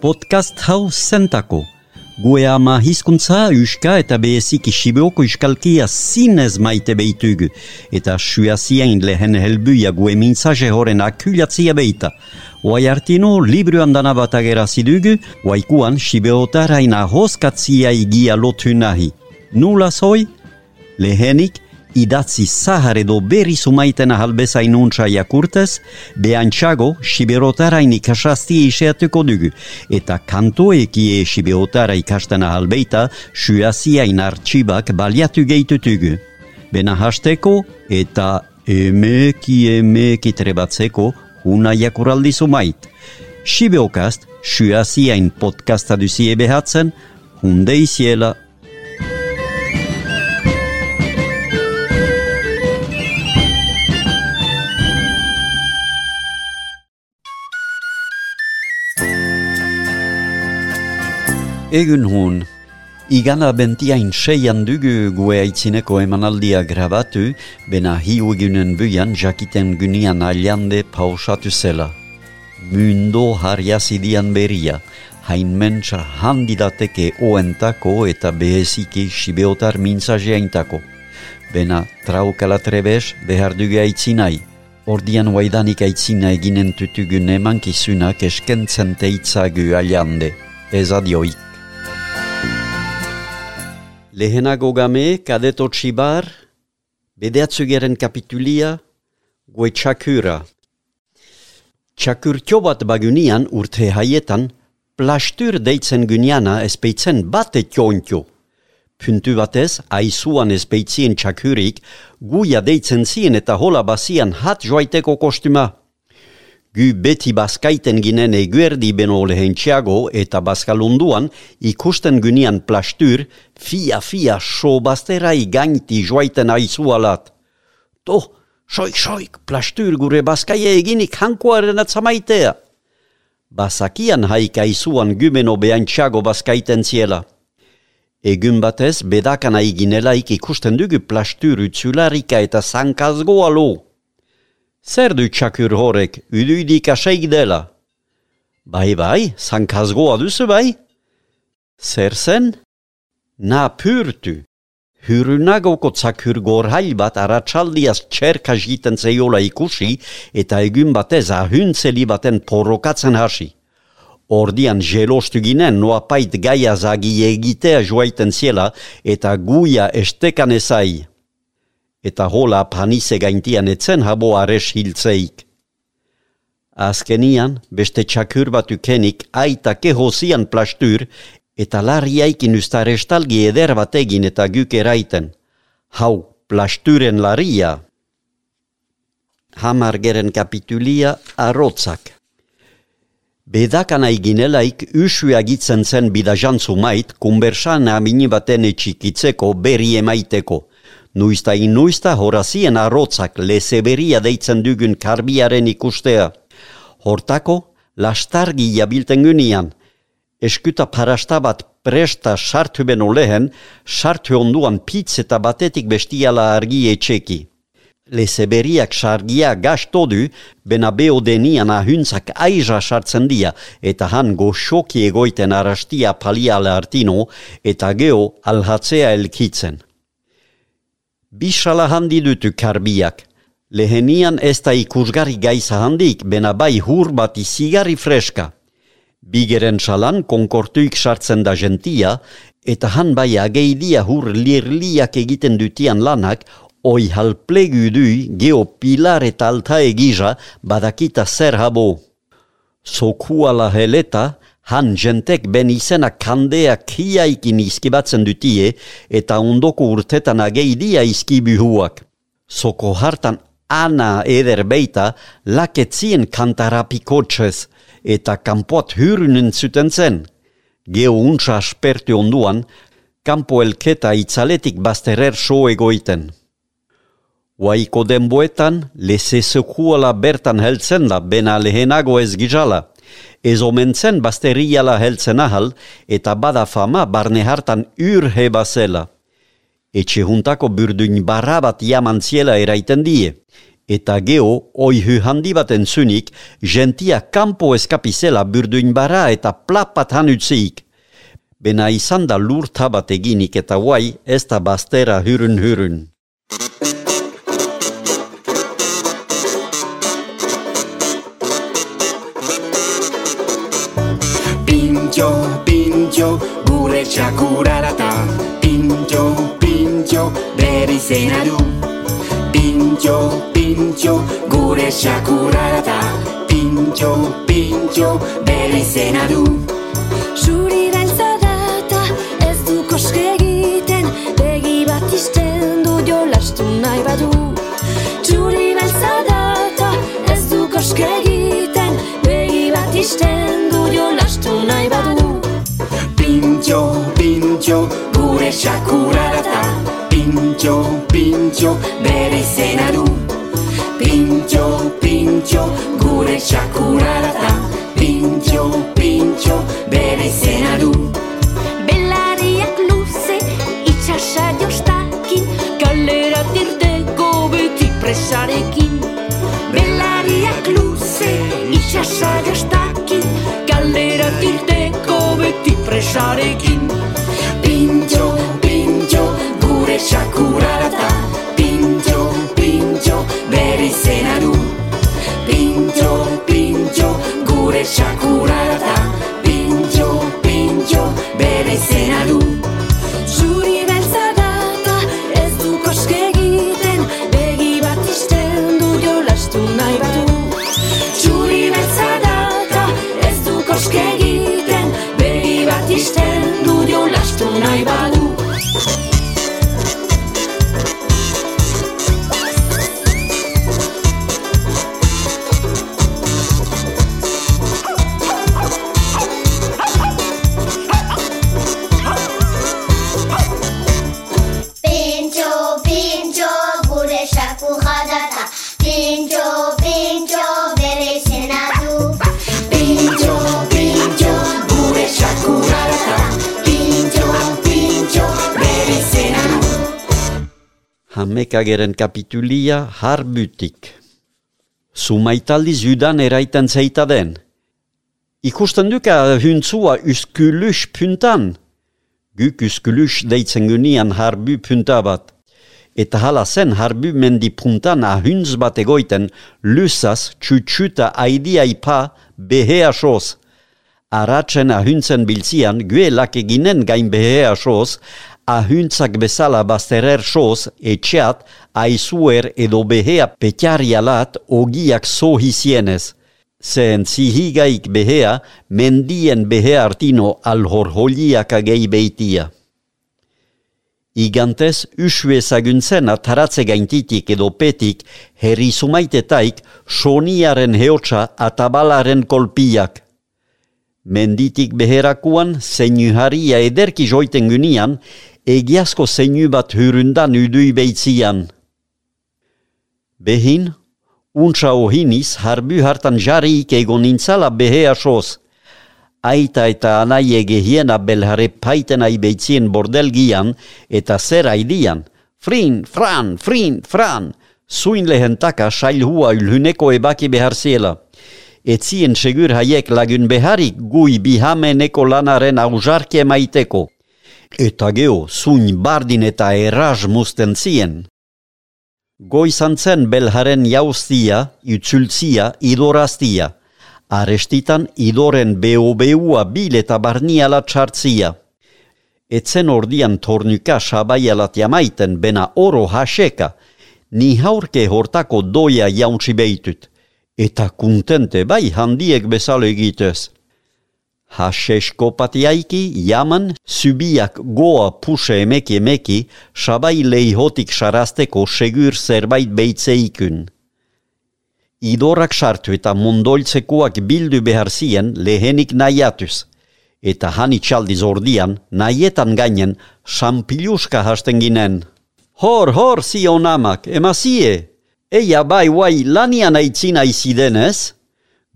Podcast hau zentako. Gue ama hizkuntza, uska eta behezik isibeoko iskalkia zinez maite behitugu. Eta suazien lehen helbuia gue mintzaje horren akulatzia behita. Oai artino, libruan dana bat agerazidugu, oaikuan sibeotaraina hoskatzia igia lotu nahi. Nula zoi? Lehenik, idatzi zahar edo berri sumaiten ahalbezain untsa jakurtez, behantxago siberotara ikasasti iseatuko dugu, eta kantoekie siberotara ikasten ahalbeita suaziain artxibak baliatu gehitutugu. Bena hasteko eta emeki emeki trebatzeko una jakuraldi sumait. Sibeokast, suaziain podcasta duzie behatzen, hunde iziela Egun hon, igana bentiain seian dugu gue aitzineko emanaldia grabatu, bena hiu egunen buian jakiten gunian aliande pausatu zela. Mundo harriazidian beria, hain mentsa handidateke oentako eta behezike sibeotar mintzajeaintako. Bena traukala trebes behar dugu aitzinai. Ordian waidanik aitzina eginen tutugun emankizunak eskentzen teitzagu aliande. Ez adioik. Lehenago game, kadeto txibar, bedeatzugeren kapitulia, goe txakura. Txakur bat bagunian urte haietan, plastur deitzen guniana espeitzen bate txontio. Puntu batez, aizuan espeitzien txakurik, guia deitzen zien eta hola basian hat joaiteko kostuma. Gu beti baskaiten ginen eguerdi beno lehen txago eta baskalunduan ikusten gunian plastur fia fia so basterai gainti joaiten aizu alat. To, soik soik, plastur gure baskaia eginik hankoaren atzamaitea. Basakian haik aizuan gumeno behan txago baskaiten ziela. Egun batez bedakan aiginelaik ikusten dugu plastur utzularika eta zankazgoa loo. Zer du txakur horrek, uduidik aseik dela? Bai, bai, zankazgoa duzu bai? Zer zen? Na purtu. Hurunagoko txakur gorhail bat aratsaldiaz txerka jiten zeiola ikusi eta egun batez ahuntzeli baten porokatzen hasi. Ordian jelostu ginen noa pait gaia zagi egitea joaiten ziela eta guia estekan ezai eta hola panise gaintian etzen habo ares hiltzeik. Azkenian, beste txakur bat ukenik aita kehozian plastur eta larriaikin ustarestalgi eder bat egin eta guk eraiten. Hau, plasturen larria. Hamar geren kapitulia arrotzak. Bedakan aiginelaik usu agitzen zen bidajantzu mait, kumbersan amini baten etxikitzeko berri emaiteko – Nuista inuista horazien arrotzak lezeberia deitzen dugun karbiaren ikustea. Hortako, lastargi jabilten gunian. Eskuta parasta bat presta sartu beno lehen, sartu onduan pitz eta batetik bestiala argi etxeki. Lezeberiak sargia gasto du, bena beho denian ahuntzak aiza sartzen dia, eta han goxoki egoiten arastia paliala artino, eta geho alhatzea elkitzen. Bisala handi dutu karbiak. Lehenian ez da ikusgarri gaiza handik, bena bai hur bat izigarri freska. Bigeren salan konkortuik sartzen da gentia, eta han bai ageidia hur lirliak egiten dutian lanak, oi halplegu du geo pilar eta alta egiza badakita zer habo. Sokua la heleta, Han jentek ben izena kandea kiaikin izkibatzen dutie eta ondoko urtetan ageidia izkibuhuak. Soko hartan ana eder beita laketzien kantarapikotxez eta kampoat hyrunen zuten zen. Geo untsa aspertu onduan, kampo elketa itzaletik bazterer so egoiten. Waiko denboetan, leze sekuala bertan heltzen da bena lehenago ez gizala – ez omentzen basteriala heltzen ahal eta bada fama barne hartan ur heba zela. Etxe juntako burduin barra bat jaman eraiten die. eta geho oihu handi baten zunik, gentia kampo eskapizela burduin bara eta plapat hanutzeik. Bena izan da lur tabat eginik eta guai ez da bastera hurun Pintxo, pintxo, gure txakurarata Pintxo, pintxo, bere izena du. Pintxo, pintxo, gure txakurarata Pintxo, pintxo, bere izena du. Zuri data ez du koske egiten Begi bat izten du jolastu nahi badu pintxo, gure txakurarata Pintxo, pintxo, bere izena du. Pintxo, pintxo, gure txakurarata Pintxo, pintxo, bere izena du. Belariak luze itxasa jostakin Kalera tirteko beti presarekin. Itxasa jostakin Kalera tirteko beti presarekin Pintxo, pintxo, gure txakurarata Hamekageren kapitulia harbutik. Sumaitaldiz judan eraiten zeita den. Ikusten duka huntzua uskulus puntan. Guk uskulus deitzen gunian harbu punta bat. Eta hala zen harbu mendi puntan ahuntz bat egoiten lusaz txutxuta aidia ipa behea soz. Aratzen ahuntzen biltzian guelak eginen gain behea soz, ahuntzak bezala bazterer soz etxeat aizuer edo behea petjarialat ogiak zohizienez. Zen zihigaik behea mendien behea artino alhorholiak agei beitia. Igantez, usue zaguntzen ataratze gaintitik edo petik herri sumaitetaik soniaren heotsa atabalaren kolpiak. Menditik beherakuan, zeinuharia ederki joiten gunian, egiazko zeinu bat hurundan udui beitzian. Behin, untsa ohiniz harbu hartan jarriik egon nintzala behea soz. Aita eta anaie gehiena belhare paiten aibeitzien bordelgian eta zer aidian. Frin, fran, frin, fran, zuin lehentaka sailhua ylhuneko ebaki behar ziela. Etzien segur haiek lagun beharik gui bihameneko lanaren aujarke maiteko. Eta geho, zuin bardin eta erraz musten zien. Goizan zen belharen jauztia, itzultzia, idoraztia. Arestitan idoren beho-beua bil eta barniala txartzia. Etzen ordian tornuka sabaialat jamaiten bena oro haseka, ni haurke hortako doia jauntsi beitut, eta kuntente bai handiek bezalo egitez. Hasesko patiaiki jaman subiak goa puse emeki emeki sabai leihotik sarasteko segur zerbait beitzeikun. Idorak sartu eta mondoltzekuak bildu behar zien lehenik nahiatuz. Eta hani txaldiz ordian, nahietan gainen, sampiluska hasten ginen. Hor, hor, zion amak, emazie! Eia bai guai lanian aitzina izidenez?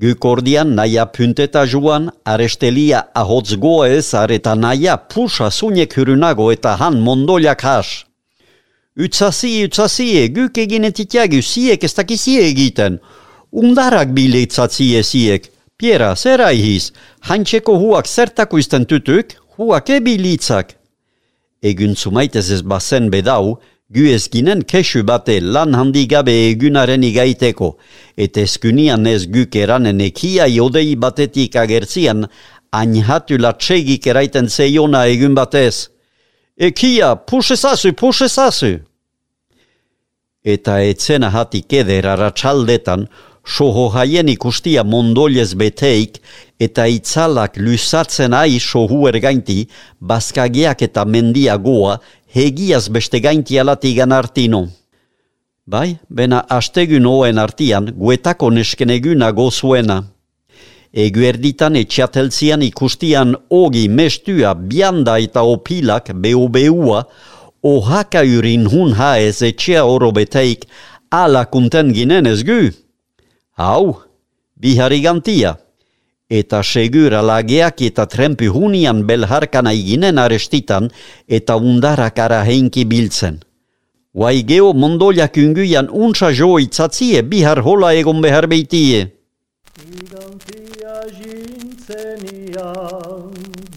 Guk ordian naia punteta juan, arestelia ahotz goez, areta naia pusa zunek hurunago eta han mondoliak has. Utzazie, utzazie, guk eginetik jagu, ziek ez dakizie egiten. Undarak bileitzazie ziek. Piera, zer aihiz, haintxeko huak zertako izten tutuk, huak ebilitzak. Egun zumaitez ez bazen bedau, gu ez ginen kesu bate lan handi gabe egunaren igaiteko, eta eskunian ez guk eranen ekia jodei batetik agertzian, ainhatu latsegik eraiten zeiona egun batez. Ekia, pusezazu, pusezazu! Eta etzena hatik eder aratsaldetan, soho haien ikustia mondolez beteik, eta itzalak lusatzen ai sohu ergainti, bazkagiak eta mendia goa, hegiaz beste gainti alatigan artino. Bai, bena astegun oen artian, guetako neskeneguna gozuena. Egu erditan etxateltzian ikustian ogi mestua bianda eta opilak behu-behua, ohaka urin hun haez etxea oro beteik, ala kunten ginen ez gu. Hau, bihari gantia. Eta segura lageak eta trempi hunian belharkana iginen arestitan eta undarak ara heinki biltzen. Guai geo mondoliak unguian untsa jo itzatzie bihar hola egon behar beitie. Gigantia jintzenian,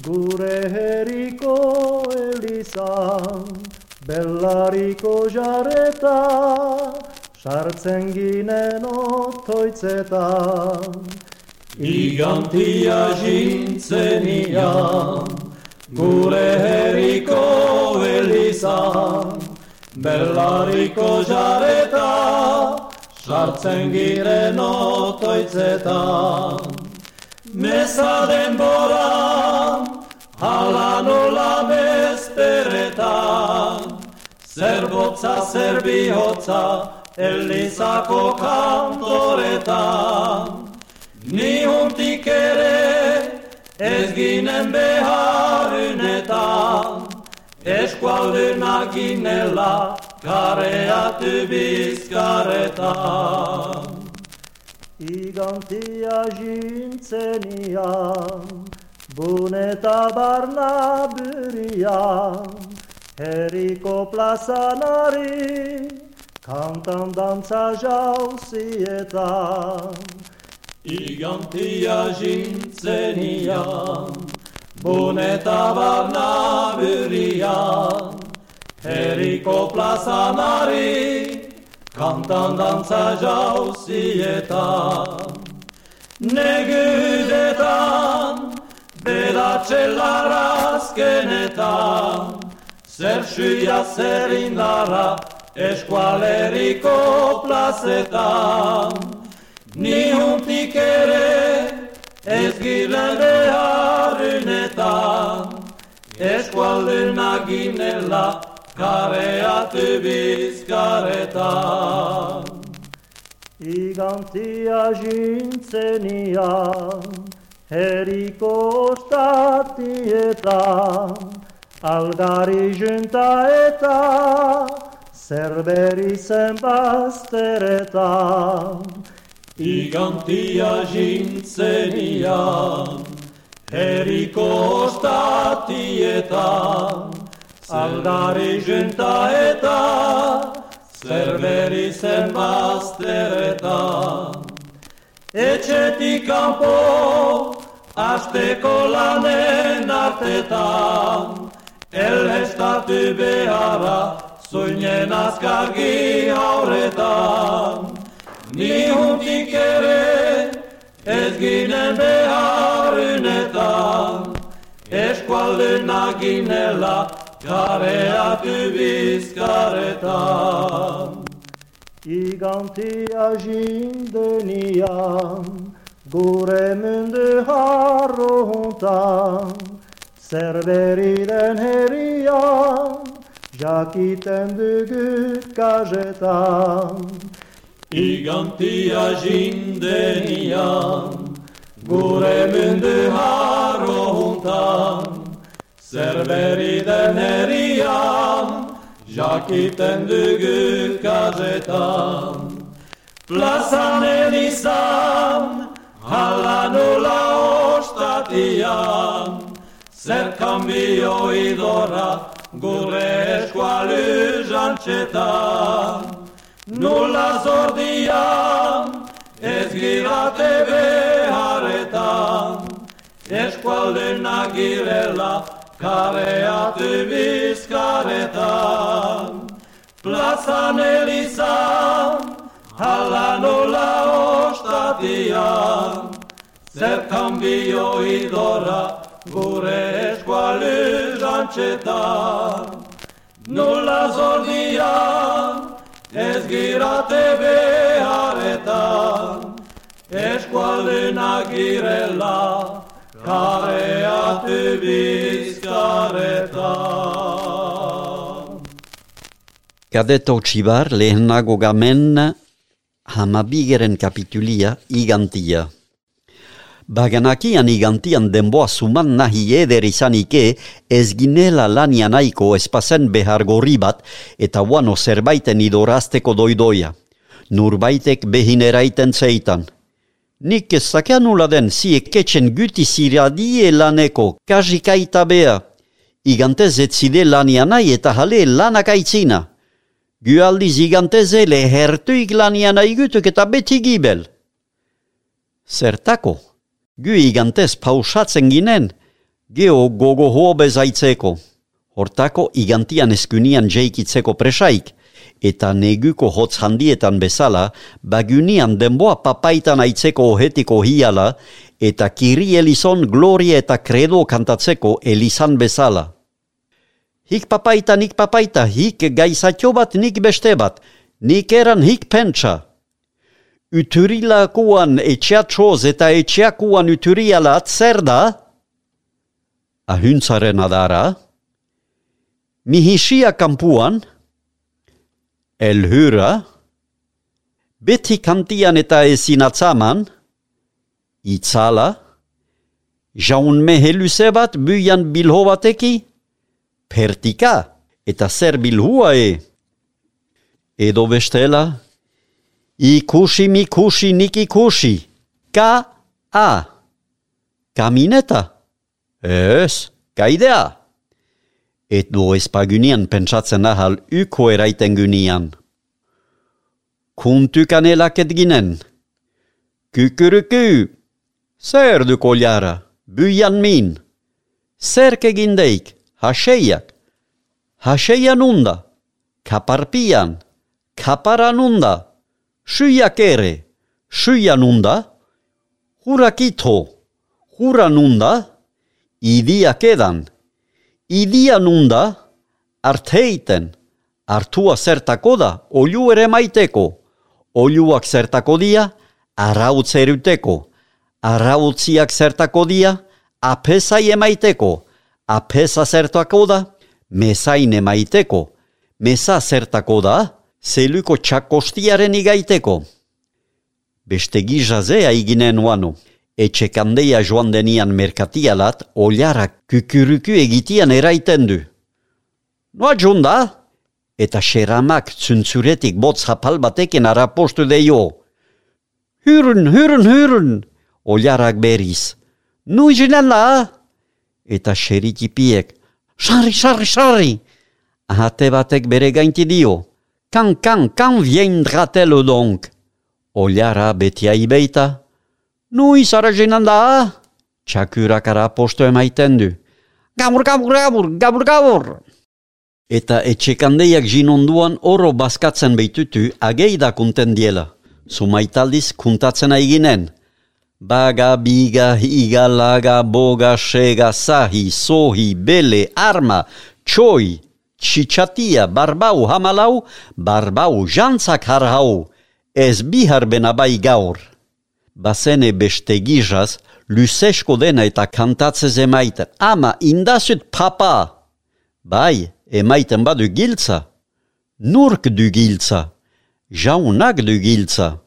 gure herriko elizan, bellariko jareta, sartzen ginen otoitzetan. Gigantia jintzenian, gure herriko elizan, bellariko jareta, sartzen giren otoitzetan. Meza denboran, hala nola bezperetan, zer botza, elizako kantoretan. Ni huntik ere ez ginen beharunetan, eskualdunak ginela kareatu bizkaretan. Gigantia jintzenian, buneta barna burian, herriko plazanari, kantan dantza jauzietan. Gigantia jintzenian, buneta barna burian, herriko plazanari, kantan dantza jauzietan. Negüdetan, bedatxelar azkenetan, zer suia zer indarra, eskualeriko plazetan. Ni huntik ere ez giren beharunetan, eskualdunak ginela kareatu bizkaretan. Gigantia jintzenian, herriko ostatietan, algari junta eta zerberi zen bazteretan. Gigantia jintzenian, herriko ostatietan, aldari junta eta zerberi zen bazteretan. Etxetik kanpo, asteko lanen artetan, elestatu beharra, zuinen azkargi hauretan. Ni huntik ere, ez ginen beharunetan, eskualdunak ginela, kareatu bizkaretan. Gigantia jindenian, gure mundu harrohuntan, zerberiden herrian, jakiten dugut kajetan. Gigantia jindenian, gure mundu harrohuntan, zerberiden herrian, jakiten dugut kajetan. Plazan elizan, hala nola ostatian, zer kambio idora gure eskualu jantxetan, nula zordian, ez girate beharretan, eskualdena girela, kareatu bizkaretan. Plazan elizan, hala nola ostatian, zer kanbio idora, gure eskualu jantxetan. Nola zordian, ez girate beharretan, eskualdena girela, kareatu bizkaretan. Kadeto txibar lehenago gamen hamabigeren kapitulia igantia. Baganakian igantian denboa suman nahi eder izanike ez ginela lania nahiko espazen behar gorri bat eta wano zerbaiten idorazteko doidoia. Nurbaitek behin eraiten zeitan. Nik ez zakean nula den zi eketxen guti ziradie laneko kajikaita bea. Igantez ez zide lania nahi eta jale lanak aitzina. Gu aldiz igantezele hertuik lania nahi gutuk eta beti gibel. Zertako? Gu igantez pausatzen ginen, geo gogo hobe zaitzeko. Hortako igantian eskunian jeikitzeko presaik, eta neguko hotz handietan bezala, bagunian denboa papaitan aitzeko ohetiko hiala, eta kiri elizon gloria eta credo kantatzeko elizan bezala. Hik papaita, nik papaita, hik gaizatio bat, nik beste bat, nik eran hik pentsa. Uturilakuan etxeatxoz eta etxeakuan uturialat zer da? Ahuntzaren adara. Mihisia kampuan. Elhyra. Beti kantian eta ezinatzaman. Itzala. Jaun meheluse bat buian bilho bateki. Pertika. Eta zer bilhua e. Edo bestela. Ikusi mikusi nikikusi. Ka a. Kamineta. Ez, kaidea. Edo espagunian pentsatzen ahal uko eraiten gunian. Kuntukanelaket ginen. Kukuruku. Zer du koljara. Buian min. Zerke gindeik. Haseiak. Haseian unda. Kaparpian. Kaparanunda. Syiak ere. Syianunda. Hurakito. Huranunda. Idia kedan. Idia nunda. Arteiten. Artua zertako da, olu ere maiteko. Oluak zertako dia, arautz eruteko. Arautziak zertako dia, apesai emaiteko. Apesa zertako da, mesain emaiteko. Mesa zertako da, zeluko txakostiaren igaiteko. Beste gizazea iginen oano. Etxe kandeia joan denian merkatialat, oliarak kukuruku egitian eraiten du. Noa junda? Eta xeramak zuntzuretik botz japal batekin arapostu deio. Hürün, hürün, hürün! Oliarak beriz. Nu jinen la? Eta xerikipiek. Sarri, sarri, sarri! Ahate batek bere gainti dio. Kan, kan, kan viendra-t-elle donc? Oliara beti aibeita. Nu izara jinan da? Txakurakara posto emaiten du. Gabur, gabur, gabur, gabur, gabur! Eta etxekandeiak jinonduan oro baskatzen beitutu ageida kunten diela. Sumaitaldiz kuntatzen aiginen. Baga, biga, higa, laga, boga, sega, sahi, sohi, bele, arma, txoi, txitsatia, barbau, hamalau, barbau, jantzak harhau, ez bihar benabai gaur. Bazene beste gizaz, luzesko dena eta kantatzez emaiten. Ama, indazut papa! Bai, emaiten badu giltza. Nurk du giltza. Jaunak du giltza.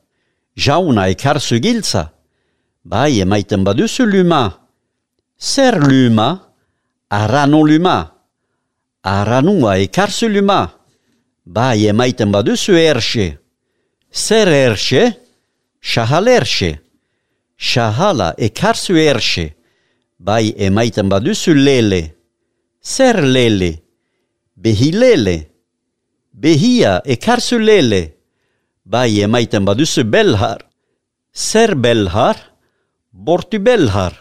Jauna ekarzu giltza. Bai, emaiten baduzu luma. Zer luma? Arano luma. Aranua ekarzu luma. Bai, emaiten baduzu erxe. Zer erxe? Shahal erxe. Shahala ekarzu erxe. Bai, emaiten baduzu lele. Zer lele? Behilele. Behia, ekarzu lele. Bai emaiten baduzu belhar. Zer belhar? Bortu belhar.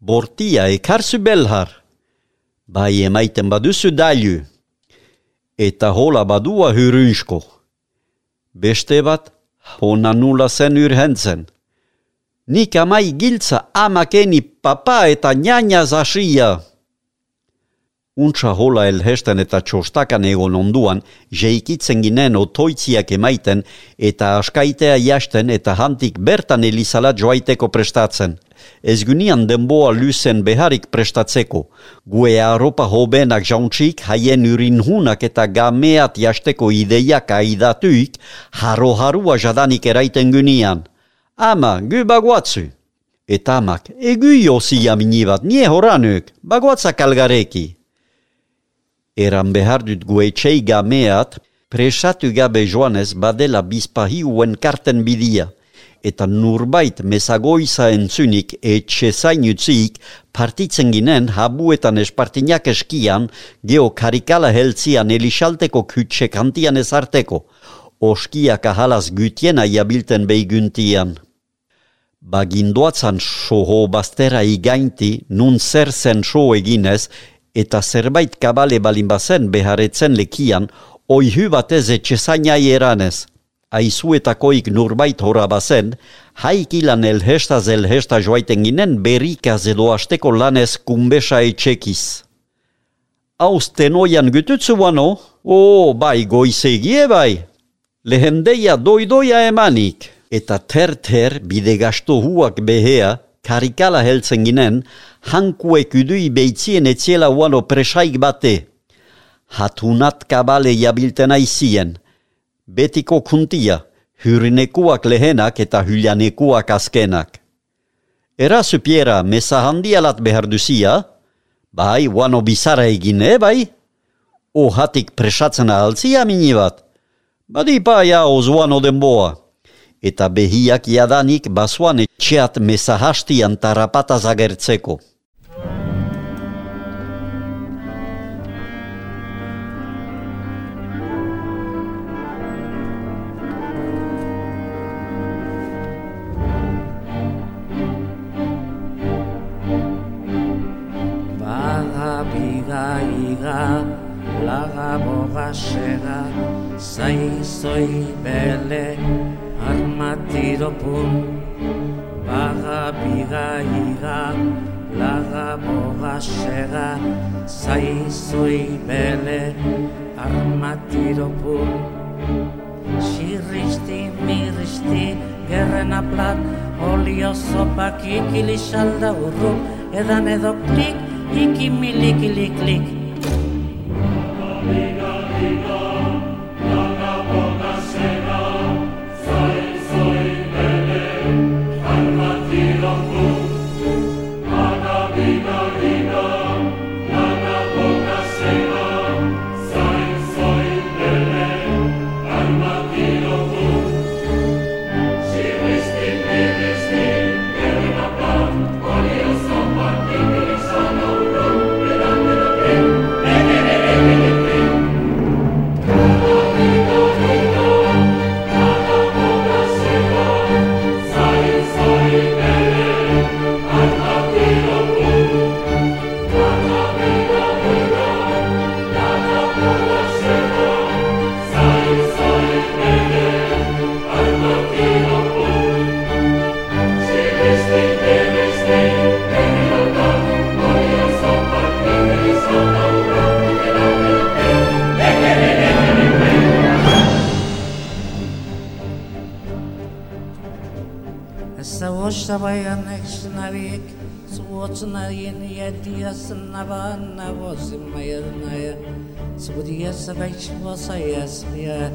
Bortia, ekarzu belhar. Bai emaiten baduzu dailu. Eta hola badua hyrynsko. Beste bat, hona nula zen urhentzen. Nik amai giltza amakeni papa eta nyanya zasia. Untsa hola elhesten eta txostakan egon onduan, jeikitzen ginen otoitziak emaiten eta askaitea jasten eta hantik bertan elizala joaiteko prestatzen. Ez gunian denboa luzen beharik prestatzeko. Gue aropa hobenak jauntxik haien urinhunak eta gameat jasteko ideiak aidatuik, haro-harua jadanik eraiten gunian. Ama, gu bagoatzu. Eta amak, egu josi jaminibat, nie horanuk, bagoatzak algareki. Eran behar dut guetxei gameat, presatu gabe joanez badela bizpahi uen karten bidia. Eta nurbait mesagoiza entzunik etxe zain utzik partitzen ginen habuetan espartinak eskian geo karikala heltzian elixalteko kutxe kantian ezarteko. Oskiak ahalaz gutiena jabilten behiguntian. Bagindoatzan soho bastera igainti, nun zer zen so eginez, eta zerbait kabale balin bazen beharetzen lekian, oihu batez etxezainai eranez. Aizuetakoik nurbait hora bazen, haikilan elhesta zelhesta joaiten ginen berrikaz edo asteko lanez kumbesa etxekiz. Hauz tenoian gututzu bano? O, bai, goizegie bai. Lehendeia doidoia emanik. Eta ter-ter bide gasto huak behea, karikala heltzen ginen, hankuek udui beitzien etziela uano presaik bate. Hatunat kabale jabilten aizien. Betiko kuntia, hyrinekuak lehenak eta hyljanekuak azkenak. Erazu piera, mesa handialat behar duzia? Bai, uano bizara egin, eh, bai? O hatik presatzen altzia minibat? Badipa ja ozuano denboa eta behiak jadanik basuan etxeat mesahastian tarapata zagertzeko. Baga biga iga, laga boga sega, zaizoi bele, ikili salda urru, edan edo klik, iki milikili klik. Başlabayan ekşinariyik, suoçuna yeni yediye sınnava navo zimmayırnaya. Subudiye sebeç vasaya smiya.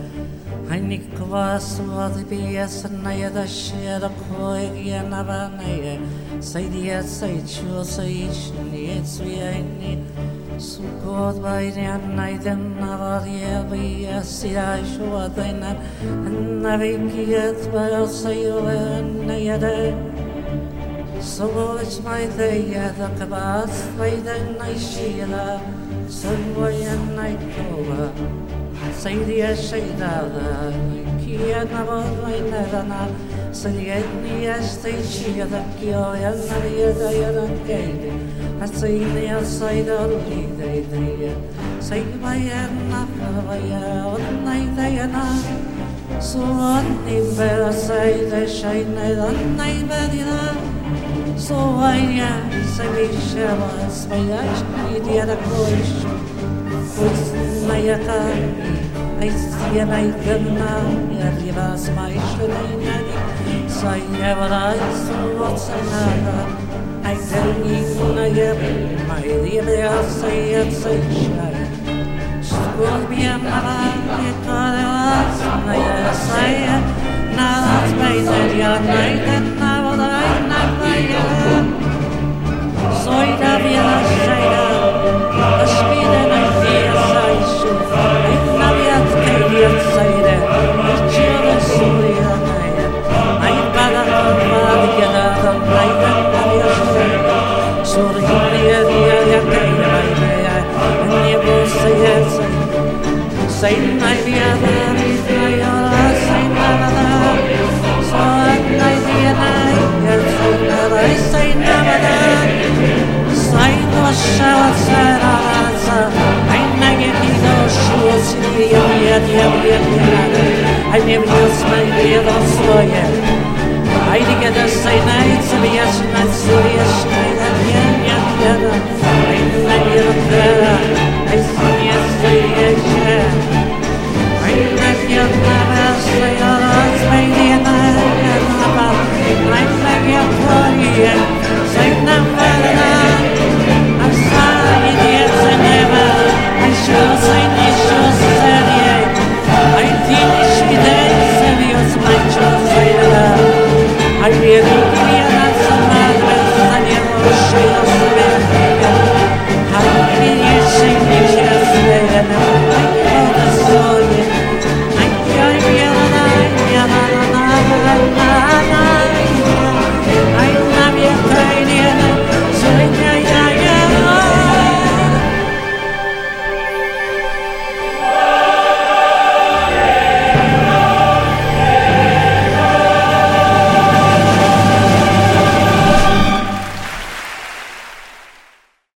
Hanik kvas vadibiye sınnaya da şiara koygiye navanaya. Saydiye sayçu sayış niyet suyayni. Sukot bayriyan nayden navariye biye siyashu adayna. Navikiyet bayasayı ve annayada. سموت يا ثقبات فيدنا الشيلة سمويا نيكوبا سيدي الشيدادة كي أنا بغينا لنا سيدني أستيشي ذكيو يا نريد يا نكيدي حسيني الصيد اللي ديدي سيما يا نفر يا ونيدينا سواني برا سيد الشينا ذني بدنا Соня завещала своячки деда кощ, Путная та, айстенай гна, Ярдива смайшыдай нави, Соня врай сумоца нада, Айдерниная, майдивя саяца чай, Скорбья мала, и то ласная сая, Нас бейзарья найдет на Soy la viajera